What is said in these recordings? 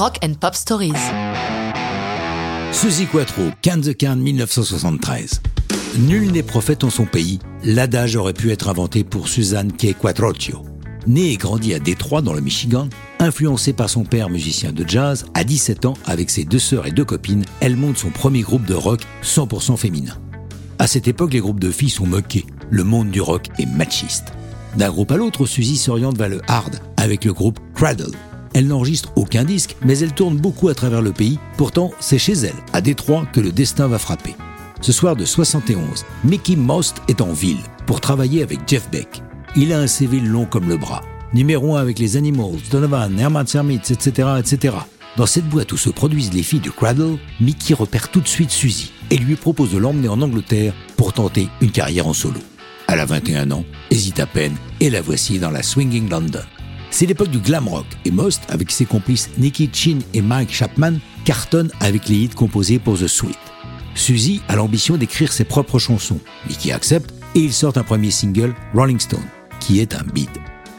Rock and Pop Stories. Suzy Quattro, Can the Can 1973. Nul n'est prophète en son pays, l'adage aurait pu être inventé pour Suzanne K. Quattrocchio. Née et grandie à Détroit, dans le Michigan, influencée par son père musicien de jazz, à 17 ans, avec ses deux sœurs et deux copines, elle monte son premier groupe de rock 100% féminin. À cette époque, les groupes de filles sont moqués. Le monde du rock est machiste. D'un groupe à l'autre, Suzy s'oriente vers le hard avec le groupe Cradle. Elle n'enregistre aucun disque, mais elle tourne beaucoup à travers le pays. Pourtant, c'est chez elle, à Détroit, que le destin va frapper. Ce soir de 71, Mickey Most est en ville pour travailler avec Jeff Beck. Il a un CV long comme le bras. Numéro 1 avec les Animals, Donovan, Herman Hermits, etc., etc. Dans cette boîte où se produisent les filles du Cradle, Mickey repère tout de suite Suzy et lui propose de l'emmener en Angleterre pour tenter une carrière en solo. Elle a 21 ans, hésite à peine, et la voici dans la Swinging London. C'est l'époque du glam rock, et Most, avec ses complices Nicky Chin et Mike Chapman, cartonne avec les hits composés pour The Sweet. Suzy a l'ambition d'écrire ses propres chansons, Mickey accepte, et ils sortent un premier single, Rolling Stone, qui est un beat.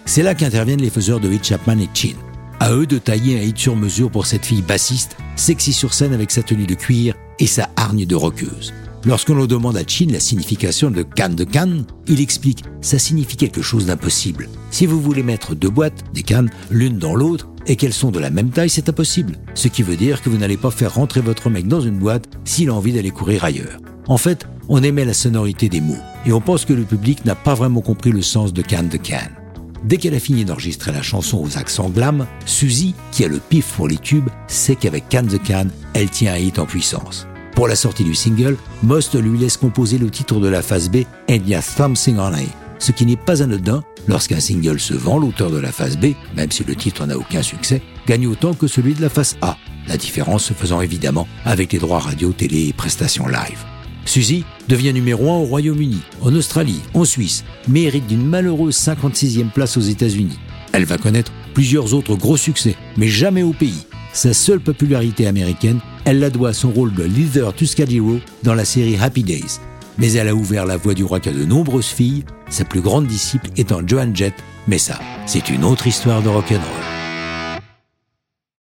C'est là qu'interviennent les faiseurs de hits Chapman et Chin. À eux de tailler un hit sur mesure pour cette fille bassiste, sexy sur scène avec sa tenue de cuir et sa hargne de rockeuse. Lorsqu'on l'on demande à Chin la signification de canne de canne, il explique ça signifie quelque chose d'impossible. Si vous voulez mettre deux boîtes, des cannes, l'une dans l'autre, et qu'elles sont de la même taille, c'est impossible. Ce qui veut dire que vous n'allez pas faire rentrer votre mec dans une boîte s'il a envie d'aller courir ailleurs. En fait, on aimait la sonorité des mots, et on pense que le public n'a pas vraiment compris le sens de canne de canne. Dès qu'elle a fini d'enregistrer la chanson aux accents glam, Suzy, qui a le pif pour les tubes, sait qu'avec Can the Can, elle tient un hit en puissance. Pour la sortie du single, Most lui laisse composer le titre de la phase B, And Ya Something on It, ce qui n'est pas anodin lorsqu'un single se vend, l'auteur de la phase B, même si le titre n'a aucun succès, gagne autant que celui de la phase A, la différence se faisant évidemment avec les droits radio, télé et prestations live. Suzy devient numéro 1 au Royaume-Uni, en Australie, en Suisse, mais hérite d'une malheureuse 56e place aux États-Unis. Elle va connaître plusieurs autres gros succès, mais jamais au pays. Sa seule popularité américaine, elle la doit à son rôle de leader Tuscadero dans la série Happy Days. Mais elle a ouvert la voie du rock à de nombreuses filles, sa plus grande disciple étant Joan Jett, mais ça, c'est une autre histoire de rock'n'roll.